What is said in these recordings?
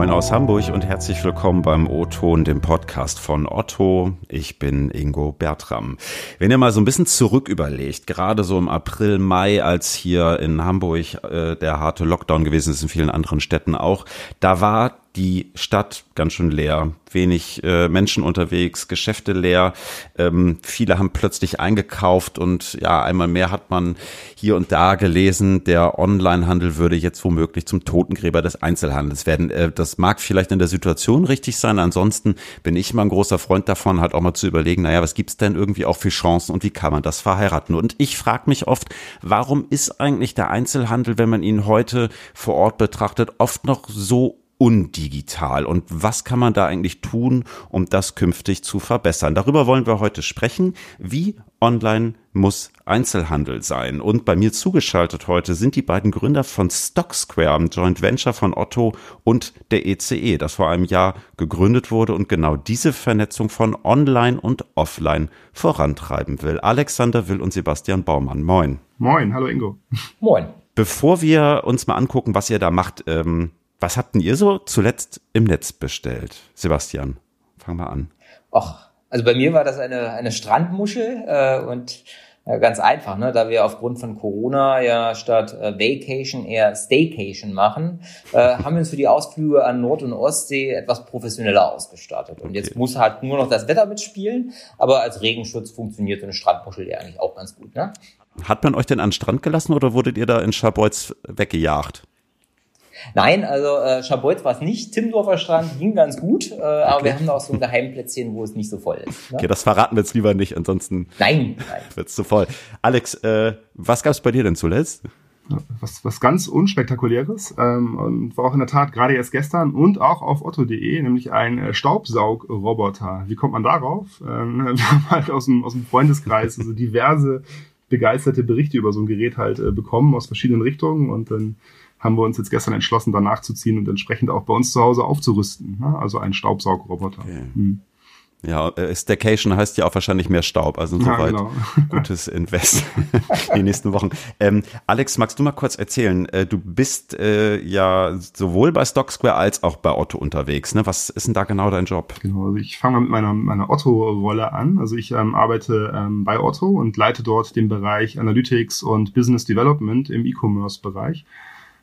Moin aus Hamburg und herzlich willkommen beim O-Ton, dem Podcast von Otto. Ich bin Ingo Bertram. Wenn ihr mal so ein bisschen zurück überlegt, gerade so im April, Mai, als hier in Hamburg äh, der harte Lockdown gewesen ist, in vielen anderen Städten auch, da war die Stadt ganz schön leer, wenig äh, Menschen unterwegs, Geschäfte leer. Ähm, viele haben plötzlich eingekauft und ja, einmal mehr hat man hier und da gelesen, der Onlinehandel würde jetzt womöglich zum Totengräber des Einzelhandels werden. Äh, das mag vielleicht in der Situation richtig sein. Ansonsten bin ich immer ein großer Freund davon, halt auch mal zu überlegen, naja, was gibt's denn irgendwie auch für Chancen und wie kann man das verheiraten? Und ich frage mich oft, warum ist eigentlich der Einzelhandel, wenn man ihn heute vor Ort betrachtet, oft noch so undigital und was kann man da eigentlich tun, um das künftig zu verbessern? Darüber wollen wir heute sprechen. Wie online muss Einzelhandel sein? Und bei mir zugeschaltet heute sind die beiden Gründer von Stock Square, einem Joint Venture von Otto und der ECE, e, das vor einem Jahr gegründet wurde und genau diese Vernetzung von Online und Offline vorantreiben will. Alexander Will und Sebastian Baumann. Moin. Moin, hallo Ingo. Moin. Bevor wir uns mal angucken, was ihr da macht, ähm, was habt denn ihr so zuletzt im Netz bestellt? Sebastian, fang mal an. Och, also bei mir war das eine, eine Strandmuschel äh, und äh, ganz einfach, ne? da wir aufgrund von Corona ja statt äh, Vacation eher Staycation machen, äh, haben wir uns für die Ausflüge an Nord- und Ostsee etwas professioneller ausgestattet. Und okay. jetzt muss halt nur noch das Wetter mitspielen, aber als Regenschutz funktioniert so eine Strandmuschel ja eigentlich auch ganz gut. Ne? Hat man euch denn an den Strand gelassen oder wurdet ihr da in Schabolz weggejagt? Nein, also äh, Schabolz war es nicht. Timmendorfer Strand ging ganz gut, äh, aber okay. wir haben auch so ein Geheimplätzchen, wo es nicht so voll ist. Ne? Okay, das verraten wir jetzt lieber nicht, ansonsten nein, nein. wird es zu voll. Alex, äh, was gab es bei dir denn zuletzt? Was, was ganz unspektakuläres ähm, und war auch in der Tat gerade erst gestern und auch auf otto.de, nämlich ein äh, Staubsaugroboter. Wie kommt man darauf? Ähm, wir haben halt aus dem, aus dem Freundeskreis also diverse begeisterte Berichte über so ein Gerät halt äh, bekommen aus verschiedenen Richtungen und dann haben wir uns jetzt gestern entschlossen, danach zu ziehen und entsprechend auch bei uns zu Hause aufzurüsten. Ne? Also ein Staubsaugroboter. Okay. Hm. Ja, äh, Staycation heißt ja auch wahrscheinlich mehr Staub, also insoweit ja, genau. gutes Invest die nächsten Wochen. Ähm, Alex, magst du mal kurz erzählen? Äh, du bist äh, ja sowohl bei Stock Square als auch bei Otto unterwegs. Ne? Was ist denn da genau dein Job? Genau, also ich fange mal mit meiner, meiner Otto-Rolle an. Also ich ähm, arbeite ähm, bei Otto und leite dort den Bereich Analytics und Business Development im E-Commerce-Bereich.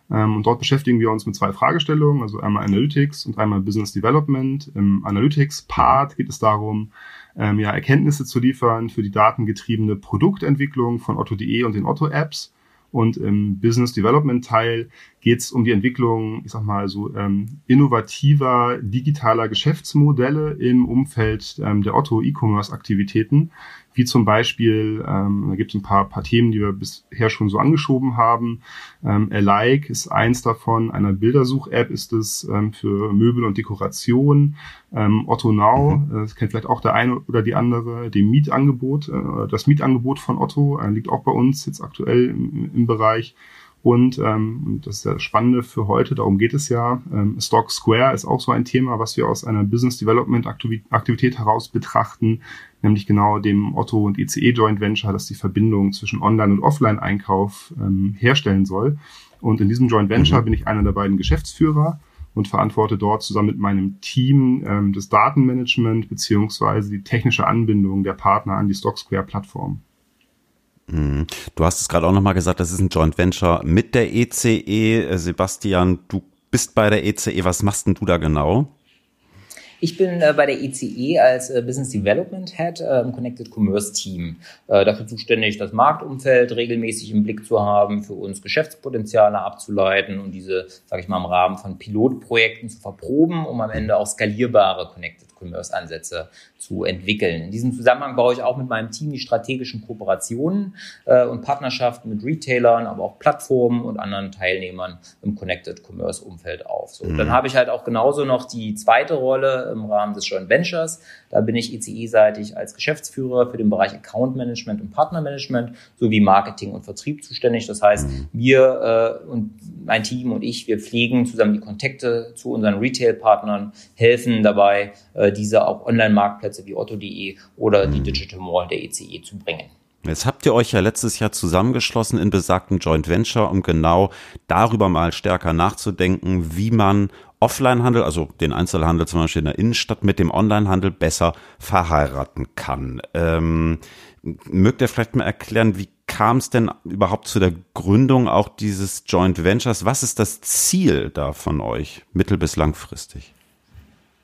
Ähm, und dort beschäftigen wir uns mit zwei Fragestellungen, also einmal Analytics und einmal Business Development. Im Analytics-Part geht es darum, ähm, ja, Erkenntnisse zu liefern für die datengetriebene Produktentwicklung von Otto.de und den Otto-Apps. Und im Business Development Teil geht es um die Entwicklung, ich sag mal so, ähm, innovativer digitaler Geschäftsmodelle im Umfeld ähm, der Otto E-Commerce Aktivitäten wie zum Beispiel, ähm, da gibt es ein paar, paar Themen, die wir bisher schon so angeschoben haben. Ähm, Alike ist eins davon, einer Bildersuch-App ist es ähm, für Möbel und Dekoration. Ähm, Otto Now, mhm. äh, das kennt vielleicht auch der eine oder die andere, dem Mietangebot, äh, das Mietangebot von Otto äh, liegt auch bei uns jetzt aktuell im, im Bereich. Und, ähm, das ist das Spannende für heute, darum geht es ja. Ähm, Stock Square ist auch so ein Thema, was wir aus einer Business Development Aktivität heraus betrachten, nämlich genau dem Otto und ICE Joint Venture, das die Verbindung zwischen Online- und Offline-Einkauf ähm, herstellen soll. Und in diesem Joint Venture mhm. bin ich einer der beiden Geschäftsführer und verantworte dort zusammen mit meinem Team ähm, das Datenmanagement beziehungsweise die technische Anbindung der Partner an die Stock Square Plattform. Mhm. Du hast es gerade auch nochmal gesagt, das ist ein Joint Venture mit der ECE. E. Sebastian, du bist bei der ECE. Was machst denn du da genau? Ich bin äh, bei der ECE e als äh, Business Development Head äh, im Connected Commerce Team äh, dafür zuständig, das Marktumfeld regelmäßig im Blick zu haben, für uns Geschäftspotenziale abzuleiten und diese, sage ich mal, im Rahmen von Pilotprojekten zu verproben, um am Ende auch skalierbare Connected Commerce-Ansätze zu entwickeln. In diesem Zusammenhang baue ich auch mit meinem Team die strategischen Kooperationen äh, und Partnerschaften mit Retailern, aber auch Plattformen und anderen Teilnehmern im Connected Commerce-Umfeld auf. So, mhm. Dann habe ich halt auch genauso noch die zweite Rolle im Rahmen des Joint Ventures. Da bin ich ECE-seitig als Geschäftsführer für den Bereich Account Management und Partnermanagement sowie Marketing und Vertrieb zuständig. Das heißt, mhm. wir äh, und mein Team und ich, wir pflegen zusammen die Kontakte zu unseren Retail-Partnern, helfen dabei, äh, diese auf Online-Marktplätze wie otto.de oder die mhm. Digital Mall der ECE e zu bringen. Jetzt habt ihr euch ja letztes Jahr zusammengeschlossen in besagten Joint Venture, um genau darüber mal stärker nachzudenken, wie man Offline-Handel, also den Einzelhandel zum Beispiel in der Innenstadt, mit dem Online-Handel besser verheiraten kann. Ähm, mögt ihr vielleicht mal erklären, wie kam es denn überhaupt zu der Gründung auch dieses Joint Ventures? Was ist das Ziel da von euch, mittel- bis langfristig?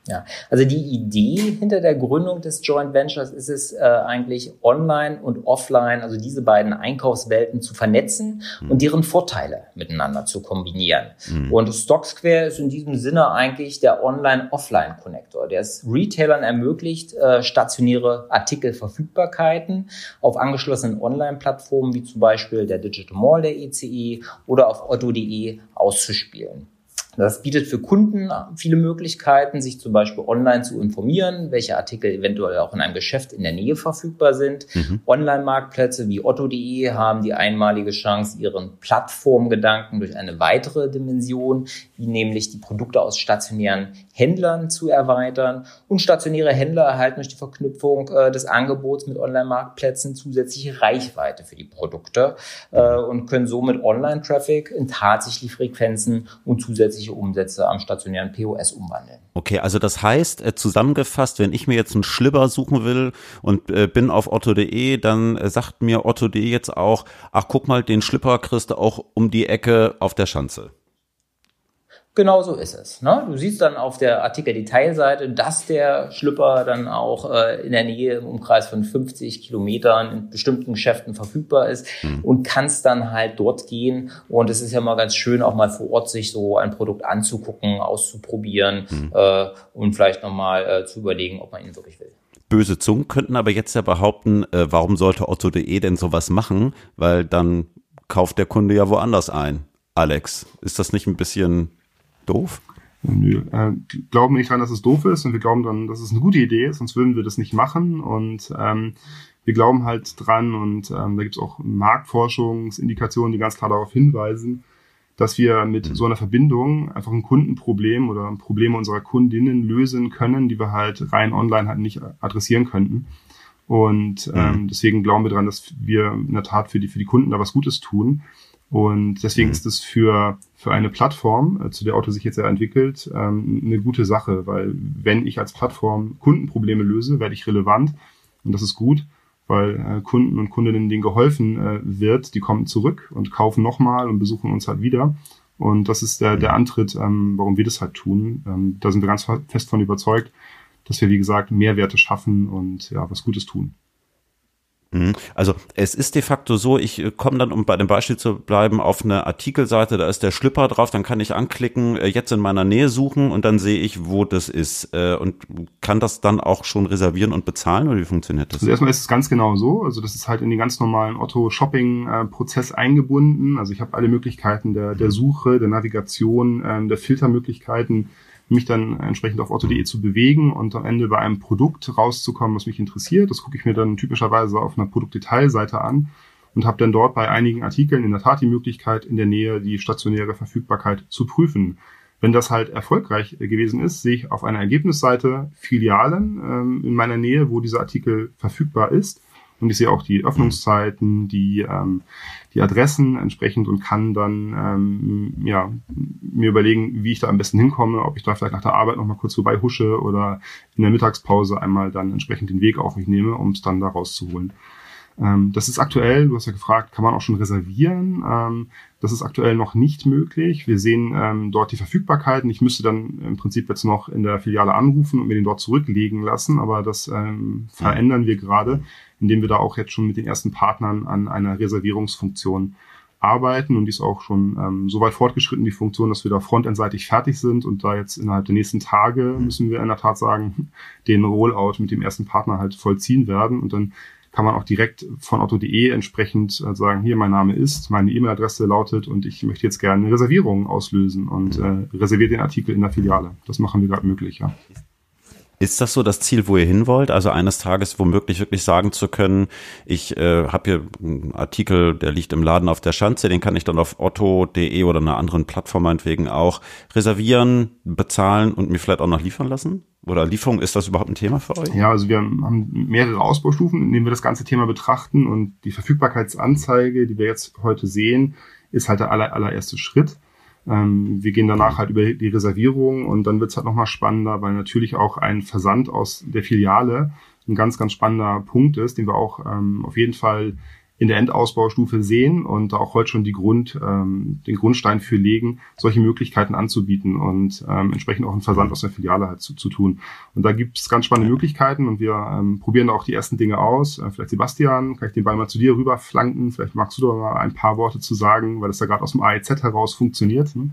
Ja, also die Idee hinter der Gründung des Joint Ventures ist es äh, eigentlich online und offline, also diese beiden Einkaufswelten zu vernetzen mhm. und deren Vorteile miteinander zu kombinieren. Mhm. Und StockSquare ist in diesem Sinne eigentlich der Online-Offline-Connector, der es Retailern ermöglicht, äh, stationäre Artikelverfügbarkeiten auf angeschlossenen Online-Plattformen wie zum Beispiel der Digital Mall der ECE oder auf otto.de auszuspielen. Das bietet für Kunden viele Möglichkeiten, sich zum Beispiel online zu informieren, welche Artikel eventuell auch in einem Geschäft in der Nähe verfügbar sind. Mhm. Online-Marktplätze wie otto.de haben die einmalige Chance, ihren Plattformgedanken durch eine weitere Dimension, wie nämlich die Produkte aus stationären Händlern zu erweitern. Und stationäre Händler erhalten durch die Verknüpfung äh, des Angebots mit Online-Marktplätzen zusätzliche Reichweite für die Produkte äh, und können somit Online-Traffic in tatsächliche Frequenzen und zusätzliche zusätzliche Umsätze am stationären POS umwandeln. Okay, also das heißt, äh, zusammengefasst, wenn ich mir jetzt einen Schlibber suchen will und äh, bin auf otto.de, dann äh, sagt mir otto.de jetzt auch, ach guck mal, den Schlipper kriegst du auch um die Ecke auf der Schanze. Genau so ist es. Ne? Du siehst dann auf der Artikel-Detailseite, dass der Schlüpper dann auch äh, in der Nähe im Umkreis von 50 Kilometern in bestimmten Geschäften verfügbar ist mhm. und kannst dann halt dort gehen. Und es ist ja mal ganz schön, auch mal vor Ort sich so ein Produkt anzugucken, auszuprobieren mhm. äh, und vielleicht nochmal äh, zu überlegen, ob man ihn wirklich will. Böse Zungen könnten aber jetzt ja behaupten, äh, warum sollte Otto.de denn sowas machen? Weil dann kauft der Kunde ja woanders ein. Alex, ist das nicht ein bisschen doof? Nö, äh, glauben nicht dran, dass es doof ist und wir glauben dann, dass es eine gute Idee ist, sonst würden wir das nicht machen und ähm, wir glauben halt dran und ähm, da gibt es auch Marktforschungsindikationen, die ganz klar darauf hinweisen, dass wir mit mhm. so einer Verbindung einfach ein Kundenproblem oder Probleme unserer Kundinnen lösen können, die wir halt rein online halt nicht adressieren könnten. Und ähm, mhm. deswegen glauben wir dran, dass wir in der Tat für die, für die Kunden da was Gutes tun. Und deswegen mhm. ist es für, für eine Plattform, äh, zu der Auto sich jetzt ja entwickelt, ähm, eine gute Sache, weil wenn ich als Plattform Kundenprobleme löse, werde ich relevant und das ist gut, weil äh, Kunden und Kundinnen, denen geholfen äh, wird, die kommen zurück und kaufen nochmal und besuchen uns halt wieder. Und das ist der, der mhm. Antritt, ähm, warum wir das halt tun. Ähm, da sind wir ganz fest von überzeugt, dass wir, wie gesagt, Mehrwerte schaffen und ja, was Gutes tun. Mhm. Also es ist de facto so, ich äh, komme dann, um bei dem Beispiel zu bleiben, auf eine Artikelseite, da ist der Schlipper drauf, dann kann ich anklicken, äh, jetzt in meiner Nähe suchen und dann sehe ich, wo das ist äh, und kann das dann auch schon reservieren und bezahlen oder wie funktioniert das? Also erstmal ist es ganz genau so, also das ist halt in den ganz normalen Otto-Shopping-Prozess eingebunden, also ich habe alle Möglichkeiten der, der Suche, der Navigation, ähm, der Filtermöglichkeiten, mich dann entsprechend auf otto.de zu bewegen und am Ende bei einem Produkt rauszukommen, was mich interessiert. Das gucke ich mir dann typischerweise auf einer Produktdetailseite an und habe dann dort bei einigen Artikeln in der Tat die Möglichkeit, in der Nähe die stationäre Verfügbarkeit zu prüfen. Wenn das halt erfolgreich gewesen ist, sehe ich auf einer Ergebnisseite Filialen ähm, in meiner Nähe, wo dieser Artikel verfügbar ist und ich sehe auch die Öffnungszeiten, die, ähm, die Adressen entsprechend und kann dann ähm, ja, mir überlegen, wie ich da am besten hinkomme, ob ich da vielleicht nach der Arbeit nochmal kurz vorbei husche oder in der Mittagspause einmal dann entsprechend den Weg auf mich nehme, um es dann da rauszuholen. Ähm, das ist aktuell, du hast ja gefragt, kann man auch schon reservieren. Ähm, das ist aktuell noch nicht möglich. Wir sehen ähm, dort die Verfügbarkeiten. Ich müsste dann im Prinzip jetzt noch in der Filiale anrufen und mir den dort zurücklegen lassen, aber das ähm, verändern wir gerade, indem wir da auch jetzt schon mit den ersten Partnern an einer Reservierungsfunktion arbeiten und die ist auch schon ähm, so weit fortgeschritten, die Funktion, dass wir da frontendseitig fertig sind und da jetzt innerhalb der nächsten Tage müssen wir in der Tat sagen, den Rollout mit dem ersten Partner halt vollziehen werden und dann kann man auch direkt von otto.de entsprechend äh, sagen, hier mein Name ist, meine E-Mail-Adresse lautet und ich möchte jetzt gerne eine Reservierung auslösen und äh, reserviert den Artikel in der Filiale. Das machen wir gerade möglich, ja. Ist das so das Ziel, wo ihr hin wollt? Also eines Tages womöglich wirklich sagen zu können, ich äh, habe hier einen Artikel, der liegt im Laden auf der Schanze, den kann ich dann auf otto.de oder einer anderen Plattform meinetwegen auch reservieren, bezahlen und mir vielleicht auch noch liefern lassen? Oder Lieferung, ist das überhaupt ein Thema für euch? Ja, also wir haben mehrere Ausbaustufen, in denen wir das ganze Thema betrachten und die Verfügbarkeitsanzeige, die wir jetzt heute sehen, ist halt der aller, allererste Schritt. Ähm, wir gehen danach halt über die Reservierung und dann wird's halt nochmal spannender, weil natürlich auch ein Versand aus der Filiale ein ganz, ganz spannender Punkt ist, den wir auch ähm, auf jeden Fall in der Endausbaustufe sehen und auch heute schon die Grund, ähm, den Grundstein für legen, solche Möglichkeiten anzubieten und ähm, entsprechend auch einen Versand aus der Filiale halt zu, zu tun. Und da gibt es ganz spannende Möglichkeiten und wir ähm, probieren auch die ersten Dinge aus. Äh, vielleicht Sebastian, kann ich den Ball mal zu dir rüber flanken? Vielleicht magst du da mal ein paar Worte zu sagen, weil das ja gerade aus dem AEZ heraus funktioniert. Ne?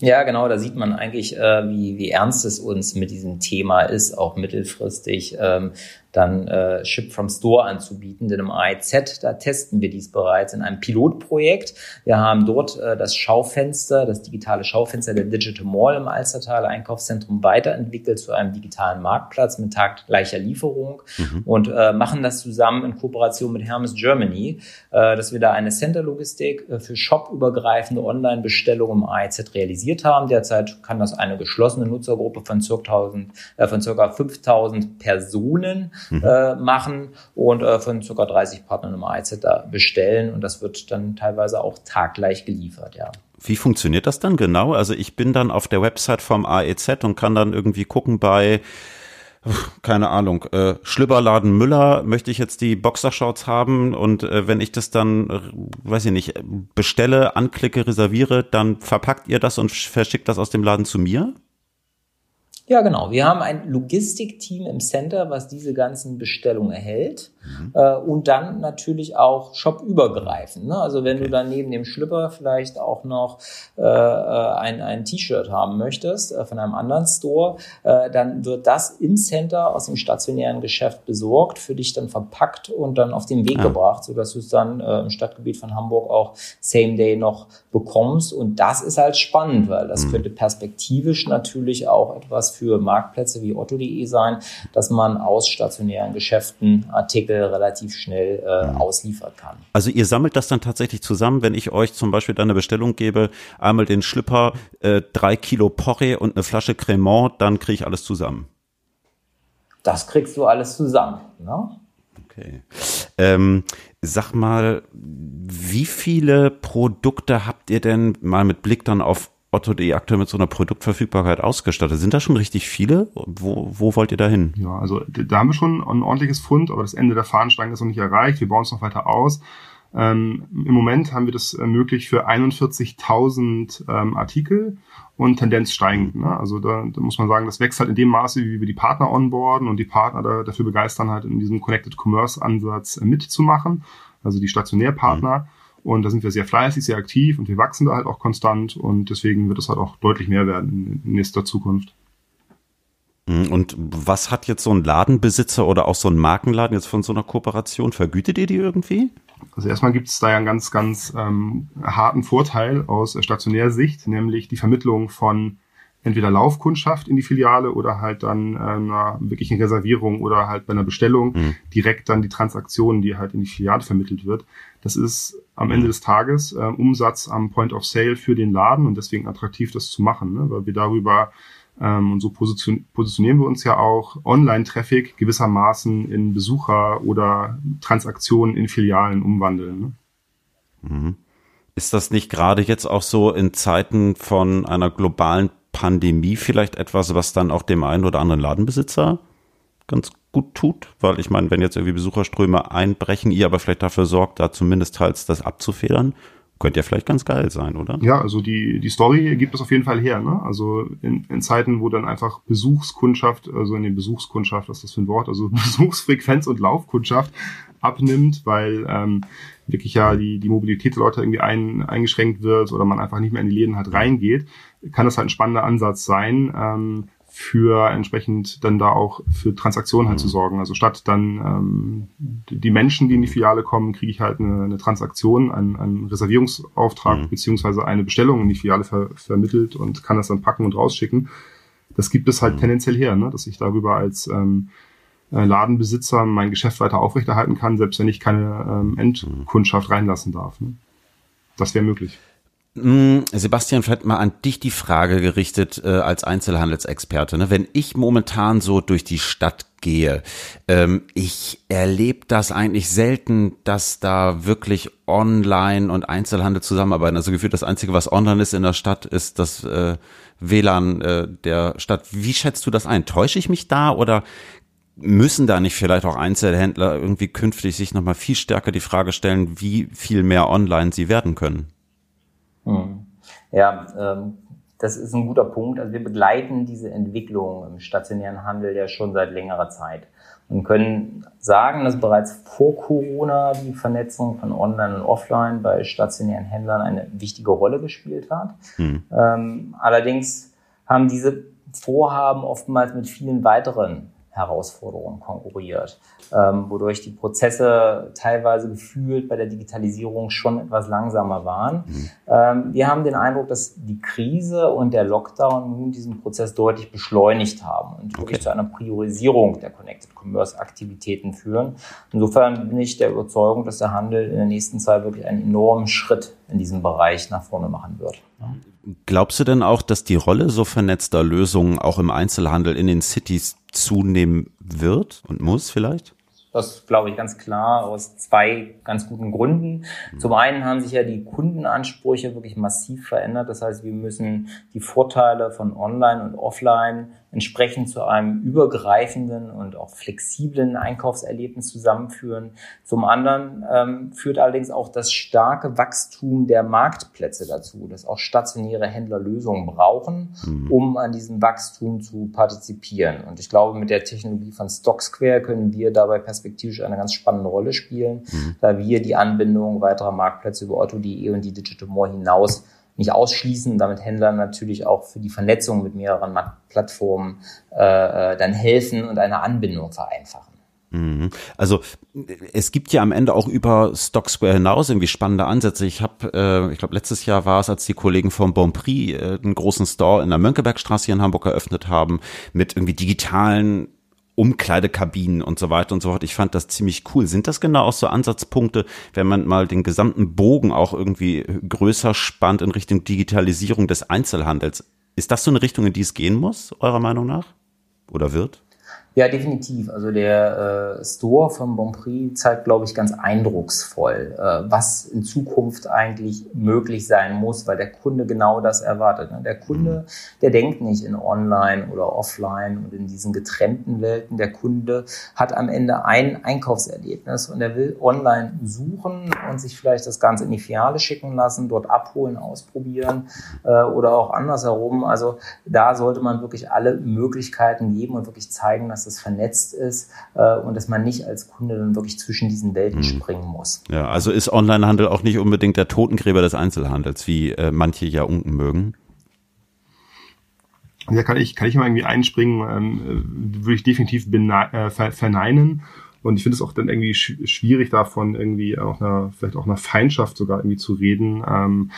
Ja, genau, da sieht man eigentlich, äh, wie, wie ernst es uns mit diesem Thema ist, auch mittelfristig. Ähm, dann äh, Ship from Store anzubieten. Denn im AIZ, da testen wir dies bereits in einem Pilotprojekt. Wir haben dort äh, das Schaufenster, das digitale Schaufenster der Digital Mall im Alstertal Einkaufszentrum weiterentwickelt zu einem digitalen Marktplatz mit taggleicher Lieferung mhm. und äh, machen das zusammen in Kooperation mit Hermes Germany, äh, dass wir da eine Center-Logistik äh, für shopübergreifende Online-Bestellungen im AIZ realisiert haben. Derzeit kann das eine geschlossene Nutzergruppe von circa, 1000, äh, von circa 5000 Personen mhm. äh, machen und äh, von ca. 30 Partnern im AIZ da bestellen und das wird dann teilweise auch taggleich geliefert, ja. Wie funktioniert das dann genau? Also ich bin dann auf der Website vom AEZ und kann dann irgendwie gucken bei keine Ahnung, äh, Schlüpperladen Müller möchte ich jetzt die Boxershorts haben und äh, wenn ich das dann, äh, weiß ich nicht, bestelle, anklicke, reserviere, dann verpackt ihr das und verschickt das aus dem Laden zu mir? Ja, genau. Wir haben ein Logistikteam im Center, was diese ganzen Bestellungen erhält mhm. äh, und dann natürlich auch shopübergreifend. Ne? Also wenn du dann neben dem Schlüpper vielleicht auch noch äh, äh, ein, ein T-Shirt haben möchtest äh, von einem anderen Store, dann wird das im Center aus dem stationären Geschäft besorgt, für dich dann verpackt und dann auf den Weg ja. gebracht, sodass du es dann im Stadtgebiet von Hamburg auch Same Day noch bekommst. Und das ist halt spannend, weil das mhm. könnte perspektivisch natürlich auch etwas für Marktplätze wie otto.de sein, dass man aus stationären Geschäften Artikel relativ schnell äh, mhm. ausliefern kann. Also ihr sammelt das dann tatsächlich zusammen, wenn ich euch zum Beispiel dann eine Bestellung gebe, einmal den Schlipper, äh, drei Kilo Porree und eine Flasche Cremant, dann kriege ich alles zusammen. Das kriegst du alles zusammen. Ne? Okay. Ähm, sag mal, wie viele Produkte habt ihr denn mal mit Blick dann auf Otto.de aktuell mit so einer Produktverfügbarkeit ausgestattet? Sind da schon richtig viele? Wo, wo wollt ihr da hin? Ja, also da haben wir schon ein ordentliches Fund, aber das Ende der Fahnenstange ist noch nicht erreicht. Wir bauen es noch weiter aus. Ähm, Im Moment haben wir das ermöglicht für 41.000 ähm, Artikel und Tendenz steigend. Ne? Also da, da muss man sagen, das wächst halt in dem Maße, wie wir die Partner onboarden und die Partner da, dafür begeistern, halt in diesem Connected Commerce Ansatz äh, mitzumachen, also die Stationärpartner. Mhm. Und da sind wir sehr fleißig, sehr aktiv und wir wachsen da halt auch konstant und deswegen wird es halt auch deutlich mehr werden in nächster Zukunft. Mhm, und was hat jetzt so ein Ladenbesitzer oder auch so ein Markenladen jetzt von so einer Kooperation? Vergütet ihr die irgendwie? Also erstmal gibt es da ja einen ganz, ganz ähm, harten Vorteil aus stationärer Sicht, nämlich die Vermittlung von entweder Laufkundschaft in die Filiale oder halt dann äh, einer wirklichen Reservierung oder halt bei einer Bestellung mhm. direkt dann die Transaktionen, die halt in die Filiale vermittelt wird. Das ist am Ende mhm. des Tages äh, Umsatz am Point of Sale für den Laden und deswegen attraktiv, das zu machen, ne? weil wir darüber ähm, und so position positionieren wir uns ja auch Online-Traffic gewissermaßen in Besucher oder Transaktionen in Filialen umwandeln. Ne? Mhm. Ist das nicht gerade jetzt auch so in Zeiten von einer globalen Pandemie vielleicht etwas, was dann auch dem einen oder anderen Ladenbesitzer ganz gut tut? Weil ich meine, wenn jetzt irgendwie Besucherströme einbrechen, ihr aber vielleicht dafür sorgt, da zumindest teils das abzufedern, könnte ja vielleicht ganz geil sein, oder? Ja, also die, die Story gibt es auf jeden Fall her. Ne? Also in, in Zeiten, wo dann einfach Besuchskundschaft, also in den Besuchskundschaft, was ist das für ein Wort, also Besuchsfrequenz und Laufkundschaft abnimmt, weil ähm, wirklich ja die, die Mobilität der Leute irgendwie ein, eingeschränkt wird oder man einfach nicht mehr in die Läden halt reingeht, kann das halt ein spannender Ansatz sein, ähm, für entsprechend dann da auch für Transaktionen halt mhm. zu sorgen. Also statt dann ähm, die Menschen, die in die Filiale kommen, kriege ich halt eine, eine Transaktion, einen, einen Reservierungsauftrag mhm. beziehungsweise eine Bestellung in die Filiale ver vermittelt und kann das dann packen und rausschicken. das gibt es halt mhm. tendenziell her, ne? dass ich darüber als ähm, äh, Ladenbesitzer mein Geschäft weiter aufrechterhalten kann, selbst wenn ich keine ähm, Endkundschaft reinlassen darf. Ne? Das wäre möglich. Mm, Sebastian, vielleicht mal an dich die Frage gerichtet äh, als Einzelhandelsexperte. Ne? Wenn ich momentan so durch die Stadt gehe, ähm, ich erlebe das eigentlich selten, dass da wirklich Online und Einzelhandel zusammenarbeiten. Also gefühlt das Einzige, was online ist in der Stadt, ist das äh, WLAN äh, der Stadt. Wie schätzt du das ein? Täusche ich mich da oder müssen da nicht vielleicht auch Einzelhändler irgendwie künftig sich nochmal viel stärker die Frage stellen, wie viel mehr online sie werden können? Hm. Ja, ähm, das ist ein guter Punkt. Also wir begleiten diese Entwicklung im stationären Handel ja schon seit längerer Zeit und können sagen, dass bereits vor Corona die Vernetzung von Online und Offline bei stationären Händlern eine wichtige Rolle gespielt hat. Hm. Ähm, allerdings haben diese Vorhaben oftmals mit vielen weiteren Herausforderungen konkurriert, ähm, wodurch die Prozesse teilweise gefühlt bei der Digitalisierung schon etwas langsamer waren. Mhm. Ähm, wir haben den Eindruck, dass die Krise und der Lockdown nun diesen Prozess deutlich beschleunigt haben und okay. wirklich zu einer Priorisierung der Connected Commerce Aktivitäten führen. Insofern bin ich der Überzeugung, dass der Handel in der nächsten Zeit wirklich einen enormen Schritt in diesem Bereich nach vorne machen wird. Glaubst du denn auch, dass die Rolle so vernetzter Lösungen auch im Einzelhandel in den Cities zunehmen wird und muss vielleicht? Das glaube ich ganz klar aus zwei ganz guten Gründen. Zum einen haben sich ja die Kundenansprüche wirklich massiv verändert. Das heißt, wir müssen die Vorteile von Online und Offline entsprechend zu einem übergreifenden und auch flexiblen Einkaufserlebnis zusammenführen. Zum anderen ähm, führt allerdings auch das starke Wachstum der Marktplätze dazu, dass auch stationäre Händler Lösungen brauchen, mhm. um an diesem Wachstum zu partizipieren. Und ich glaube, mit der Technologie von StockSquare können wir dabei perspektivisch eine ganz spannende Rolle spielen, mhm. da wir die Anbindung weiterer Marktplätze über Otto.de und die Digital More hinaus nicht ausschließen, damit Händlern natürlich auch für die Vernetzung mit mehreren Plattformen äh, äh, dann helfen und eine Anbindung vereinfachen. Mhm. Also es gibt ja am Ende auch über Stocksquare hinaus irgendwie spannende Ansätze. Ich habe, äh, ich glaube letztes Jahr war es, als die Kollegen vom Bonprix äh, einen großen Store in der Mönckebergstraße hier in Hamburg eröffnet haben mit irgendwie digitalen Umkleidekabinen und so weiter und so fort. Ich fand das ziemlich cool. Sind das genau auch so Ansatzpunkte, wenn man mal den gesamten Bogen auch irgendwie größer spannt in Richtung Digitalisierung des Einzelhandels? Ist das so eine Richtung, in die es gehen muss, eurer Meinung nach? Oder wird? Ja, definitiv. Also der äh, Store von Bonprix zeigt, glaube ich, ganz eindrucksvoll, äh, was in Zukunft eigentlich möglich sein muss, weil der Kunde genau das erwartet. Ne? Der Kunde, mhm. der denkt nicht in Online oder Offline und in diesen getrennten Welten. Der Kunde hat am Ende ein Einkaufserlebnis und er will online suchen und sich vielleicht das Ganze in die Filiale schicken lassen, dort abholen, ausprobieren äh, oder auch andersherum. Also da sollte man wirklich alle Möglichkeiten geben und wirklich zeigen, dass dass es vernetzt ist äh, und dass man nicht als Kunde dann wirklich zwischen diesen Welten mhm. springen muss. Ja, also ist Onlinehandel auch nicht unbedingt der Totengräber des Einzelhandels, wie äh, manche ja unken mögen. Ja, kann ich, kann ich mal irgendwie einspringen, ähm, würde ich definitiv äh, verneinen. Und ich finde es auch dann irgendwie sch schwierig davon irgendwie auch einer, vielleicht auch einer Feindschaft sogar irgendwie zu reden. Ähm,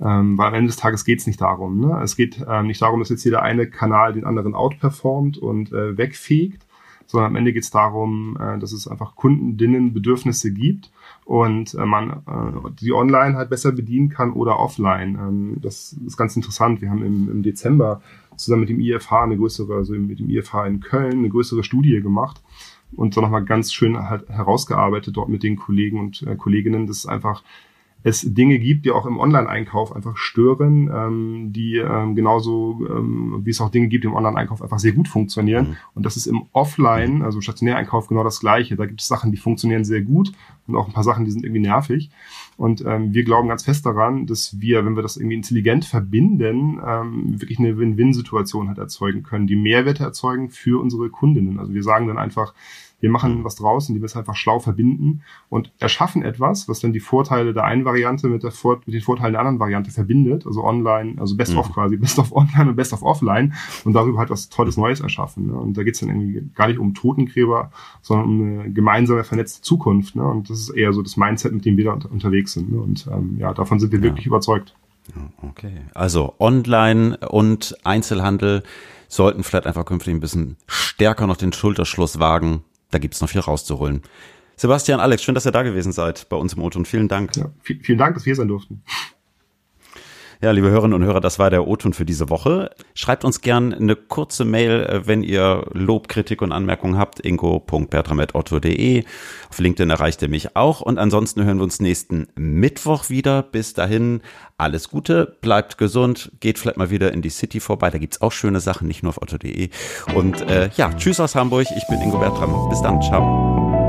ähm, weil am Ende des Tages geht es nicht darum. Ne? Es geht ähm, nicht darum, dass jetzt jeder eine Kanal den anderen outperformt und äh, wegfegt, sondern am Ende geht es darum, äh, dass es einfach Kundendinnen Bedürfnisse gibt und äh, man äh, die online halt besser bedienen kann oder offline. Ähm, das ist ganz interessant. Wir haben im, im Dezember zusammen mit dem IFH eine größere, also mit dem IFH in Köln eine größere Studie gemacht und so nochmal ganz schön halt herausgearbeitet dort mit den Kollegen und äh, Kolleginnen, dass einfach es Dinge gibt, die auch im Online-Einkauf einfach stören, ähm, die ähm, genauso, ähm, wie es auch Dinge gibt, die im Online-Einkauf einfach sehr gut funktionieren. Mhm. Und das ist im Offline, also im Stationäreinkauf genau das Gleiche. Da gibt es Sachen, die funktionieren sehr gut und auch ein paar Sachen, die sind irgendwie nervig. Und ähm, wir glauben ganz fest daran, dass wir, wenn wir das irgendwie intelligent verbinden, ähm, wirklich eine Win-Win-Situation halt erzeugen können, die Mehrwerte erzeugen für unsere Kundinnen. Also wir sagen dann einfach, wir machen was draus, indem wir es einfach schlau verbinden und erschaffen etwas, was dann die Vorteile der einen Variante mit, der Vor mit den Vorteilen der anderen Variante verbindet, also online, also Best of mhm. quasi, Best of Online und Best of Offline und darüber halt was Tolles Neues erschaffen. Ne? Und da geht's dann irgendwie gar nicht um Totengräber, sondern um eine gemeinsame vernetzte Zukunft. Ne? Und das ist eher so das Mindset, mit dem wir da unter unterwegs sind. Ne? Und ähm, ja, davon sind wir ja. wirklich überzeugt. Okay, also Online und Einzelhandel sollten vielleicht einfach künftig ein bisschen stärker noch den Schulterschluss wagen. Da gibt's noch viel rauszuholen. Sebastian, Alex, schön, dass ihr da gewesen seid bei uns im Auto und vielen Dank. Ja, vielen Dank, dass wir hier sein durften. Ja, liebe Hörerinnen und Hörer, das war der O-Ton für diese Woche. Schreibt uns gern eine kurze Mail, äh, wenn ihr Lob, Kritik und Anmerkungen habt. ingo.bertram.otto.de. Auf LinkedIn erreicht ihr mich auch. Und ansonsten hören wir uns nächsten Mittwoch wieder. Bis dahin, alles Gute, bleibt gesund, geht vielleicht mal wieder in die City vorbei. Da gibt's auch schöne Sachen, nicht nur auf otto.de. Und äh, ja, tschüss aus Hamburg. Ich bin Ingo Bertram. Bis dann. Ciao.